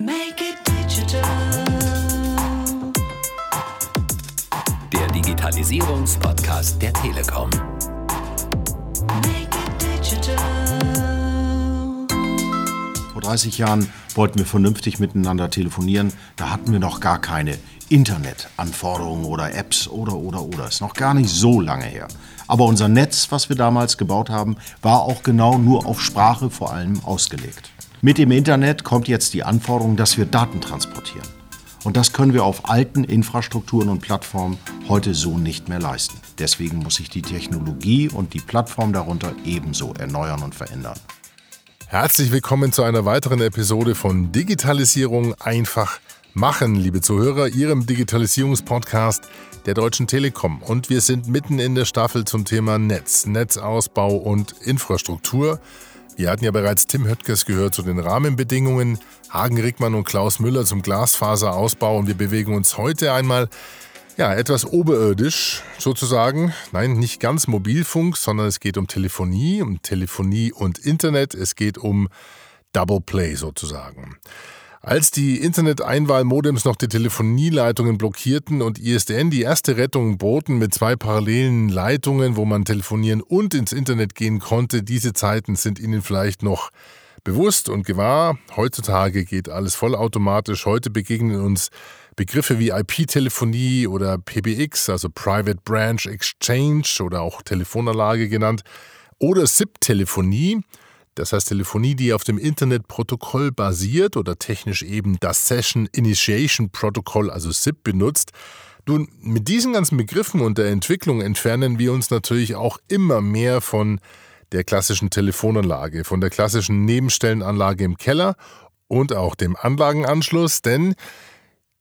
Make it digital. Der Digitalisierungspodcast der Telekom. Make it digital. Vor 30 Jahren wollten wir vernünftig miteinander telefonieren. Da hatten wir noch gar keine Internetanforderungen oder Apps oder oder oder. Ist noch gar nicht so lange her. Aber unser Netz, was wir damals gebaut haben, war auch genau nur auf Sprache vor allem ausgelegt. Mit dem Internet kommt jetzt die Anforderung, dass wir Daten transportieren. Und das können wir auf alten Infrastrukturen und Plattformen heute so nicht mehr leisten. Deswegen muss sich die Technologie und die Plattform darunter ebenso erneuern und verändern. Herzlich willkommen zu einer weiteren Episode von Digitalisierung einfach machen, liebe Zuhörer, Ihrem Digitalisierungspodcast der Deutschen Telekom. Und wir sind mitten in der Staffel zum Thema Netz, Netzausbau und Infrastruktur. Wir hatten ja bereits Tim Höttges gehört zu den Rahmenbedingungen, Hagen Rickmann und Klaus Müller zum Glasfaserausbau und wir bewegen uns heute einmal ja, etwas oberirdisch sozusagen. Nein, nicht ganz Mobilfunk, sondern es geht um Telefonie, um Telefonie und Internet. Es geht um Double Play sozusagen. Als die Internet-Einwahl-Modems noch die Telefonieleitungen blockierten und ISDN die erste Rettung boten mit zwei parallelen Leitungen, wo man telefonieren und ins Internet gehen konnte, diese Zeiten sind Ihnen vielleicht noch bewusst und gewahr. Heutzutage geht alles vollautomatisch. Heute begegnen uns Begriffe wie IP-Telefonie oder PBX, also Private Branch Exchange oder auch Telefonanlage genannt, oder SIP-Telefonie. Das heißt Telefonie, die auf dem Internetprotokoll basiert oder technisch eben das Session Initiation Protocol, also SIP, benutzt. Nun, mit diesen ganzen Begriffen und der Entwicklung entfernen wir uns natürlich auch immer mehr von der klassischen Telefonanlage, von der klassischen Nebenstellenanlage im Keller und auch dem Anlagenanschluss, denn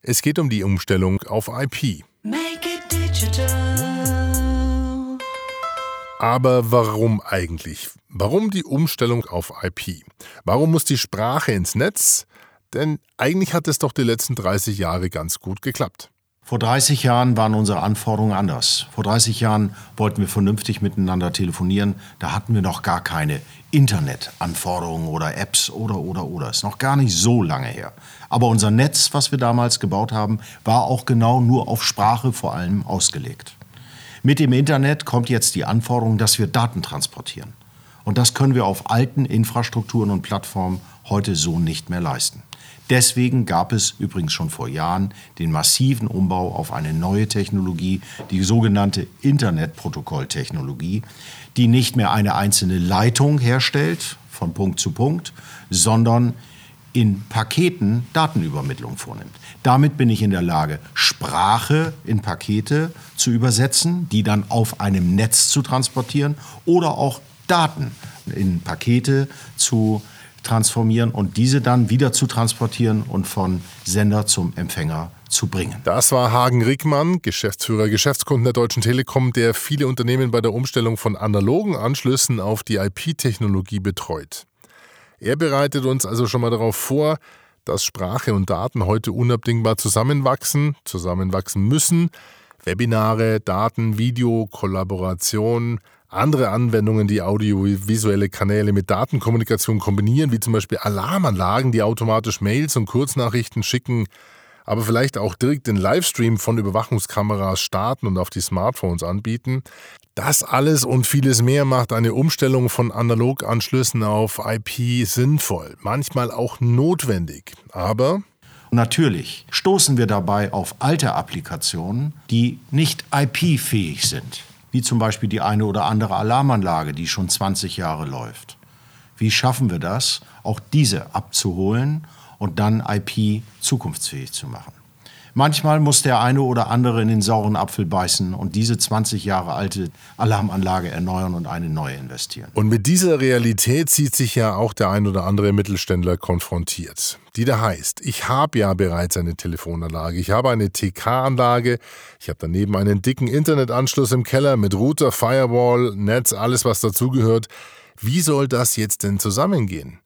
es geht um die Umstellung auf IP. Make it digital. Aber warum eigentlich? Warum die Umstellung auf IP? Warum muss die Sprache ins Netz? Denn eigentlich hat es doch die letzten 30 Jahre ganz gut geklappt. Vor 30 Jahren waren unsere Anforderungen anders. Vor 30 Jahren wollten wir vernünftig miteinander telefonieren. Da hatten wir noch gar keine Internetanforderungen oder Apps oder oder oder. Ist noch gar nicht so lange her. Aber unser Netz, was wir damals gebaut haben, war auch genau nur auf Sprache vor allem ausgelegt. Mit dem Internet kommt jetzt die Anforderung, dass wir Daten transportieren. Und das können wir auf alten Infrastrukturen und Plattformen heute so nicht mehr leisten. Deswegen gab es übrigens schon vor Jahren den massiven Umbau auf eine neue Technologie, die sogenannte Internetprotokolltechnologie, die nicht mehr eine einzelne Leitung herstellt, von Punkt zu Punkt, sondern in Paketen Datenübermittlung vornimmt. Damit bin ich in der Lage, Sprache in Pakete zu übersetzen, die dann auf einem Netz zu transportieren oder auch Daten in Pakete zu transformieren und diese dann wieder zu transportieren und von Sender zum Empfänger zu bringen. Das war Hagen Rickmann, Geschäftsführer Geschäftskunden der Deutschen Telekom, der viele Unternehmen bei der Umstellung von analogen Anschlüssen auf die IP-Technologie betreut. Er bereitet uns also schon mal darauf vor, dass Sprache und Daten heute unabdingbar zusammenwachsen, zusammenwachsen müssen. Webinare, Daten, Video, Kollaboration, andere Anwendungen, die audiovisuelle Kanäle mit Datenkommunikation kombinieren, wie zum Beispiel Alarmanlagen, die automatisch Mails und Kurznachrichten schicken, aber vielleicht auch direkt den Livestream von Überwachungskameras starten und auf die Smartphones anbieten. Das alles und vieles mehr macht eine Umstellung von Analoganschlüssen auf IP sinnvoll, manchmal auch notwendig. Aber Natürlich stoßen wir dabei auf alte Applikationen, die nicht IP-fähig sind, wie zum Beispiel die eine oder andere Alarmanlage, die schon 20 Jahre läuft. Wie schaffen wir das, auch diese abzuholen und dann IP zukunftsfähig zu machen? Manchmal muss der eine oder andere in den sauren Apfel beißen und diese 20 Jahre alte Alarmanlage erneuern und eine neue investieren. Und mit dieser Realität sieht sich ja auch der ein oder andere Mittelständler konfrontiert. Die da heißt, ich habe ja bereits eine Telefonanlage, ich habe eine TK-Anlage, ich habe daneben einen dicken Internetanschluss im Keller mit Router, Firewall, Netz, alles was dazugehört. Wie soll das jetzt denn zusammengehen?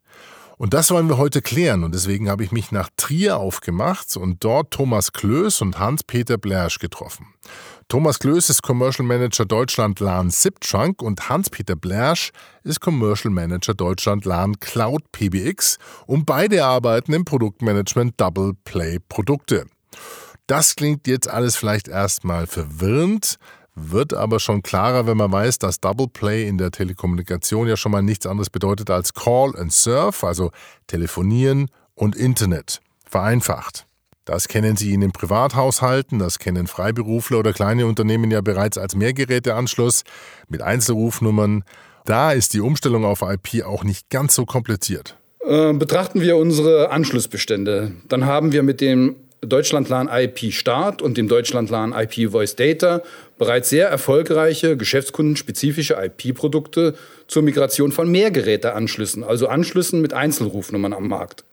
Und das wollen wir heute klären und deswegen habe ich mich nach Trier aufgemacht und dort Thomas Klöß und Hans-Peter Blersch getroffen. Thomas Klöß ist Commercial Manager Deutschland LAN Ziptrunk und Hans-Peter Blersch ist Commercial Manager Deutschland LAN Cloud PBX und beide arbeiten im Produktmanagement Double Play Produkte. Das klingt jetzt alles vielleicht erstmal verwirrend, wird aber schon klarer, wenn man weiß, dass Double Play in der Telekommunikation ja schon mal nichts anderes bedeutet als Call and Surf, also telefonieren und Internet. Vereinfacht. Das kennen Sie in den Privathaushalten, das kennen Freiberufler oder kleine Unternehmen ja bereits als Mehrgeräteanschluss mit Einzelrufnummern. Da ist die Umstellung auf IP auch nicht ganz so kompliziert. Äh, betrachten wir unsere Anschlussbestände, dann haben wir mit dem Deutschlandlan IP Start und dem Deutschlandlan IP Voice Data bereits sehr erfolgreiche geschäftskundenspezifische IP-Produkte zur Migration von Mehrgeräteanschlüssen, also Anschlüssen mit Einzelrufnummern am Markt.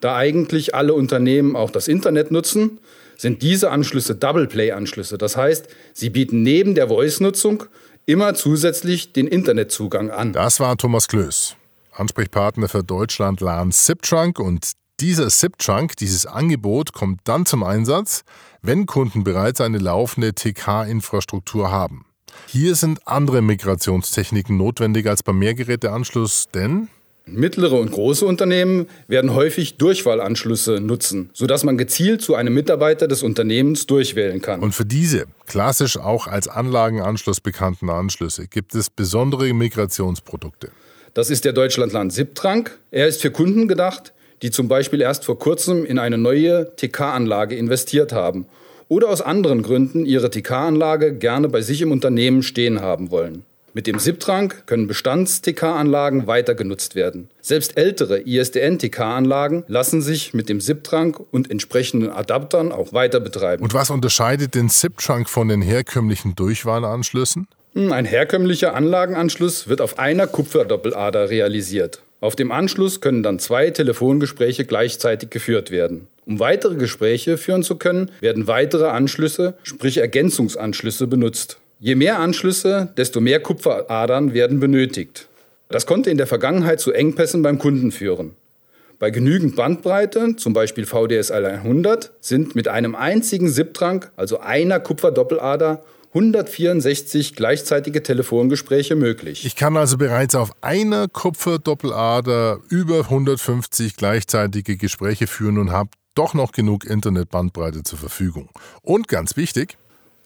Da eigentlich alle Unternehmen auch das Internet nutzen, sind diese Anschlüsse Double Play Anschlüsse. Das heißt, sie bieten neben der Voice-Nutzung immer zusätzlich den Internetzugang an. Das war Thomas Klöß, Ansprechpartner für Deutschland LAN SIP-Trunk und dieser SIP-Trunk, dieses Angebot, kommt dann zum Einsatz, wenn Kunden bereits eine laufende TK-Infrastruktur haben. Hier sind andere Migrationstechniken notwendig als beim Mehrgeräteanschluss, denn Mittlere und große Unternehmen werden häufig Durchwahlanschlüsse nutzen, sodass man gezielt zu einem Mitarbeiter des Unternehmens durchwählen kann. Und für diese, klassisch auch als Anlagenanschluss bekannten Anschlüsse, gibt es besondere Migrationsprodukte. Das ist der Deutschlandland SIP-Trank. Er ist für Kunden gedacht, die zum Beispiel erst vor kurzem in eine neue TK-Anlage investiert haben oder aus anderen Gründen ihre TK-Anlage gerne bei sich im Unternehmen stehen haben wollen. Mit dem SIP-Trank können Bestands-TK-Anlagen weiter genutzt werden. Selbst ältere ISDN-TK-Anlagen lassen sich mit dem SIP-Trank und entsprechenden Adaptern auch weiter betreiben. Und was unterscheidet den SIP-Trunk von den herkömmlichen Durchwahlanschlüssen? Hm, Ein herkömmlicher Anlagenanschluss wird auf einer Kupferdoppellader realisiert. Auf dem Anschluss können dann zwei Telefongespräche gleichzeitig geführt werden. Um weitere Gespräche führen zu können, werden weitere Anschlüsse, sprich Ergänzungsanschlüsse, benutzt. Je mehr Anschlüsse, desto mehr Kupferadern werden benötigt. Das konnte in der Vergangenheit zu Engpässen beim Kunden führen. Bei genügend Bandbreite, zum Beispiel VDSL 100, sind mit einem einzigen SIP-Trank, also einer Kupferdoppellader, 164 gleichzeitige Telefongespräche möglich. Ich kann also bereits auf einer Kupferdoppellader über 150 gleichzeitige Gespräche führen und habe doch noch genug Internetbandbreite zur Verfügung. Und ganz wichtig,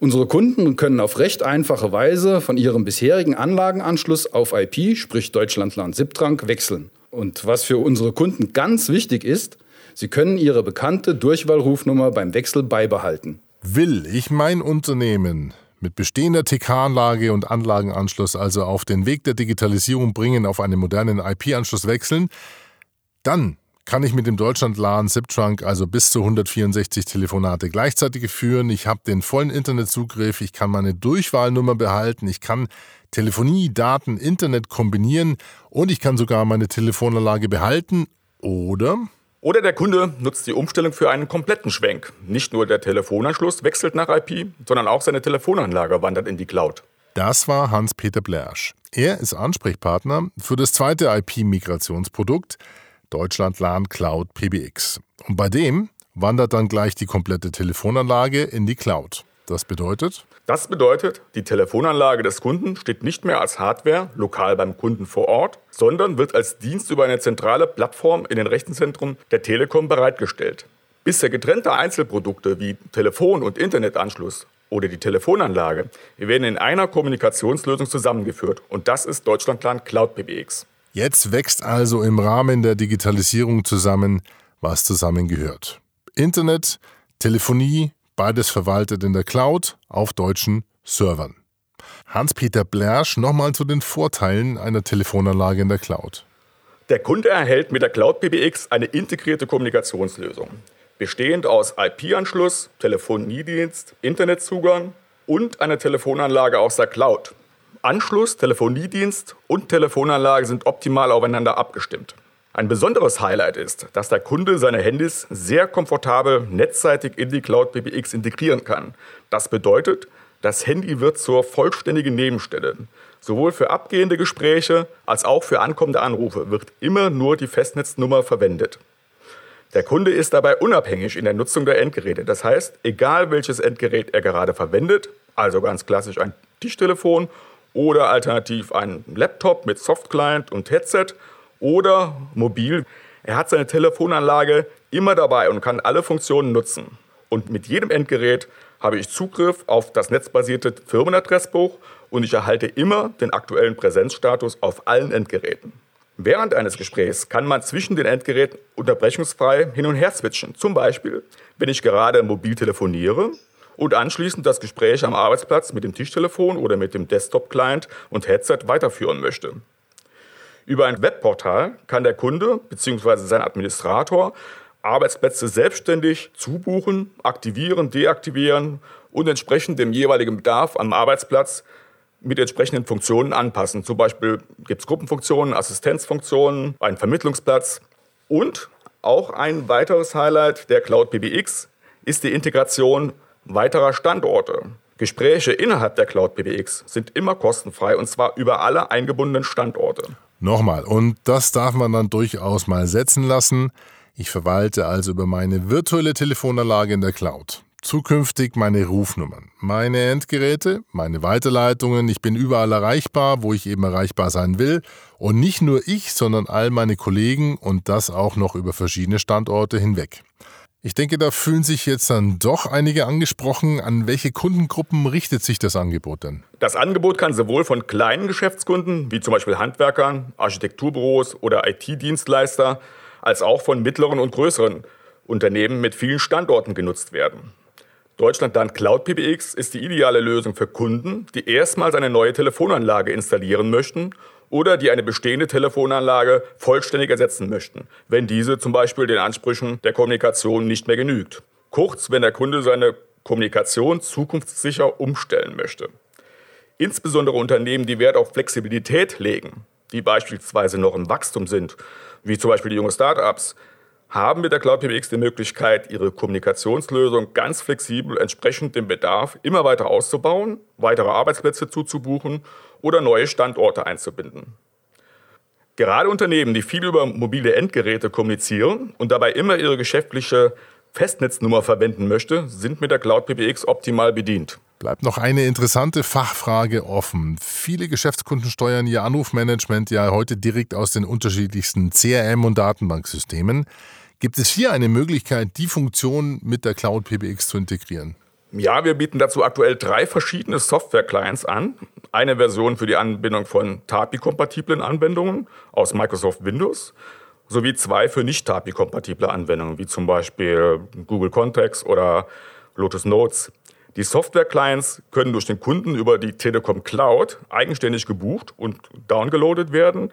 Unsere Kunden können auf recht einfache Weise von ihrem bisherigen Anlagenanschluss auf IP, sprich Deutschlandland SIP-Trank, wechseln. Und was für unsere Kunden ganz wichtig ist, sie können ihre bekannte Durchwahlrufnummer beim Wechsel beibehalten. will ich mein Unternehmen mit bestehender TK-Anlage und Anlagenanschluss also auf den Weg der Digitalisierung bringen, auf einen modernen IP-Anschluss wechseln, dann kann ich mit dem Deutschland-LAN SIP-Trunk also bis zu 164 Telefonate gleichzeitig führen. Ich habe den vollen Internetzugriff, ich kann meine Durchwahlnummer behalten, ich kann Telefonie, Daten, Internet kombinieren und ich kann sogar meine Telefonanlage behalten oder Oder der Kunde nutzt die Umstellung für einen kompletten Schwenk. Nicht nur der Telefonanschluss wechselt nach IP, sondern auch seine Telefonanlage wandert in die Cloud. Das war Hans-Peter Blersch. Er ist Ansprechpartner für das zweite IP-Migrationsprodukt Deutschland LAN Cloud PBX. Und bei dem wandert dann gleich die komplette Telefonanlage in die Cloud. Das bedeutet, Das bedeutet, die Telefonanlage des Kunden steht nicht mehr als Hardware lokal beim Kunden vor Ort, sondern wird als Dienst über eine zentrale Plattform in den Rechenzentren der Telekom bereitgestellt. Bisher getrennte Einzelprodukte wie Telefon- und Internetanschluss oder die Telefonanlage werden in einer Kommunikationslösung zusammengeführt und das ist Deutschlandplan Cloud PBX. jetzt wächst also im Rahmen der Digitalisierung zusammen, was zusammengehört. Internet, Telefonie, beides verwaltet in der Cloud auf deutschen Servern. Hans-Peter Blersch nochmal zu den Vorteilen einer Telefonanlage in der Cloud. Der Kunde erhält mit der Cloud PBX eine integrierte Kommunikationslösung, bestehend aus IP-Anschluss, Telefoniedienst, Internetzugang und einer Telefonanlage aus der Cloud. Anschluss, Telefoniedienst und Telefonanlage sind optimal aufeinander abgestimmt. Ein besonderes Highlight ist, dass der Kunde seine Handys sehr komfortabel netzseitig in die Cloud PBX integrieren kann. Das bedeutet, das Handy wird zur vollständigen Nebenstelle. Sowohl für abgehende Gespräche als auch für ankommende Anrufe wird immer nur die Festnetznummer verwendet. Der Kunde ist dabei unabhängig in der Nutzung der Endgeräte. Das heißt, egal welches Endgerät er gerade verwendet, also ganz klassisch ein Tischtelefon oder alternativ ein Laptop mit Softclient und Headset oder mobil, er hat seine Telefonanlage immer dabei und kann alle Funktionen nutzen. Und mit jedem Endgerät habe ich Zugriff auf das netzbasierte Firmenadressbuch und ich erhalte immer den aktuellen Präsenzstatus auf allen Endgeräten. Während eines Gesprächs kann man zwischen den Endgeräten unterbrechungsfrei hin und her switchen. Zum Beispiel, wenn ich gerade mobil telefoniere und anschließend das Gespräch am Arbeitsplatz mit dem Tischtelefon oder mit dem Desktop-Client und Headset weiterführen möchte. Über ein Webportal kann der Kunde bzw. sein Administrator Arbeitsplätze selbstständig zubuchen, aktivieren, deaktivieren und entsprechend dem jeweiligen Bedarf am Arbeitsplatz mit entsprechenden Funktionen anpassen. Zum Beispiel gibt es Gruppenfunktionen, Assistenzfunktionen, einen Vermittlungsplatz und auch ein weiteres Highlight der Cloud PBX ist die Integration weiterer Standorte. Gespräche innerhalb der Cloud PBX sind immer kostenfrei und zwar über alle eingebundenen Standorte. Nochmal, und das darf man dann durchaus mal setzen lassen. Ich verwalte also über meine virtuelle Telefonanlage in der Cloud. Zukünftig meine Rufnummern, meine Endgeräte, meine Weiterleitungen. Ich bin überall erreichbar, wo ich eben erreichbar sein will. Und nicht nur ich, sondern all meine Kollegen und das auch noch über verschiedene Standorte hinweg. Ich denke, da fühlen sich jetzt dann doch einige angesprochen. An welche Kundengruppen richtet sich das Angebot denn? Das Angebot kann sowohl von kleinen Geschäftskunden, wie zum Beispiel Handwerkern, Architekturbüros oder IT-Dienstleister, als auch von mittleren und größeren Unternehmen mit vielen Standorten genutzt werden. Deutschlandland Cloud PBX ist die ideale Lösung für Kunden, die erstmals eine neue Telefonanlage installieren möchten oder die eine bestehende Telefonanlage vollständig ersetzen möchten, wenn diese zum Beispiel den Ansprüchen der Kommunikation nicht mehr genügt. Kurz, wenn der Kunde seine Kommunikation zukunftssicher umstellen möchte. Insbesondere Unternehmen, die Wert auf Flexibilität legen, die beispielsweise noch im Wachstum sind, wie zum Beispiel die junge Startups, haben mit der Cloud PBX die Möglichkeit, ihre Kommunikationslösung ganz flexibel entsprechend dem Bedarf immer weiter auszubauen, weitere Arbeitsplätze zuzubuchen oder neue Standorte einzubinden. Gerade Unternehmen, die viel über mobile Endgeräte kommunizieren und dabei immer ihre geschäftliche Festnetznummer verwenden möchte, sind mit der Cloud PBX optimal bedient. Bleibt noch eine interessante Fachfrage offen. Viele Geschäftskunden steuern ihr Anrufmanagement ja heute direkt aus den unterschiedlichsten CRM- und Datenbanksystemen. Gibt es hier eine Möglichkeit, die Funktion mit der Cloud PBX zu integrieren? Ja, wir bieten dazu aktuell drei verschiedene Software-Clients an. Eine Version für die Anbindung von TAPI-kompatiblen Anwendungen aus Microsoft Windows sowie zwei für nicht TAPI-kompatible Anwendungen, wie zum Beispiel Google Contacts oder Lotus Notes. Die Software-Clients können durch den Kunden über die Telekom Cloud eigenständig gebucht und downgeloadet werden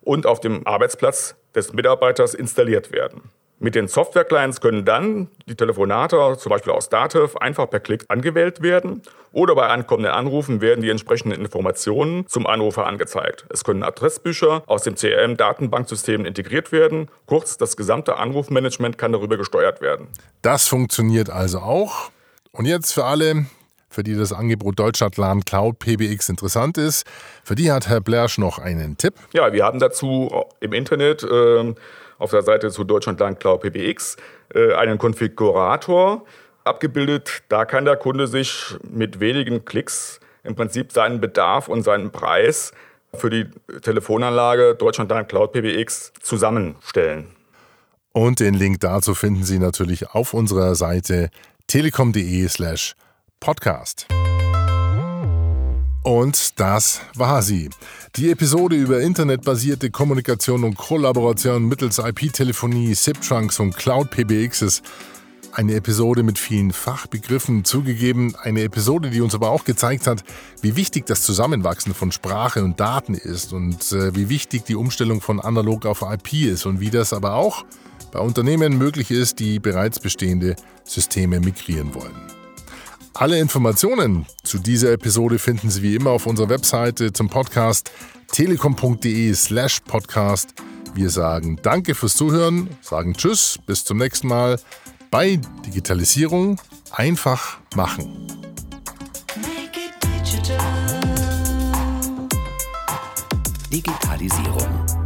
und auf dem Arbeitsplatz des Mitarbeiters installiert werden. Mit den Software-Clients können dann die Telefonate, zum Beispiel aus Dativ, einfach per Klick angewählt werden oder bei ankommenden Anrufen werden die entsprechenden Informationen zum Anrufer angezeigt. Es können Adressbücher aus dem CRM-Datenbanksystem integriert werden. Kurz, das gesamte Anrufmanagement kann darüber gesteuert werden. Das funktioniert also auch. Und jetzt für alle, für die das Angebot Deutschlandland Cloud PBX interessant ist, für die hat Herr Blersch noch einen Tipp. Ja, wir haben dazu im Internet äh, auf der Seite zu Deutschlandland Cloud PBX äh, einen Konfigurator abgebildet. Da kann der Kunde sich mit wenigen Klicks im Prinzip seinen Bedarf und seinen Preis für die Telefonanlage Deutschlandland Cloud PBX zusammenstellen. Und den Link dazu finden Sie natürlich auf unserer Seite telekom.de slash podcast. Und das war sie. Die Episode über internetbasierte Kommunikation und Kollaboration mittels IP-Telefonie, SIP-Trunks und Cloud PBX ist eine Episode mit vielen Fachbegriffen zugegeben. Eine Episode, die uns aber auch gezeigt hat, wie wichtig das Zusammenwachsen von Sprache und Daten ist und äh, wie wichtig die Umstellung von analog auf IP ist und wie das aber auch bei Unternehmen möglich ist, die bereits bestehende Systeme migrieren wollen. Alle Informationen zu dieser Episode finden Sie wie immer auf unserer Webseite zum Podcast telekom.de slash podcast. Wir sagen Danke fürs Zuhören, sagen Tschüss, bis zum nächsten Mal bei Digitalisierung einfach machen. Make it digital. Digitalisierung.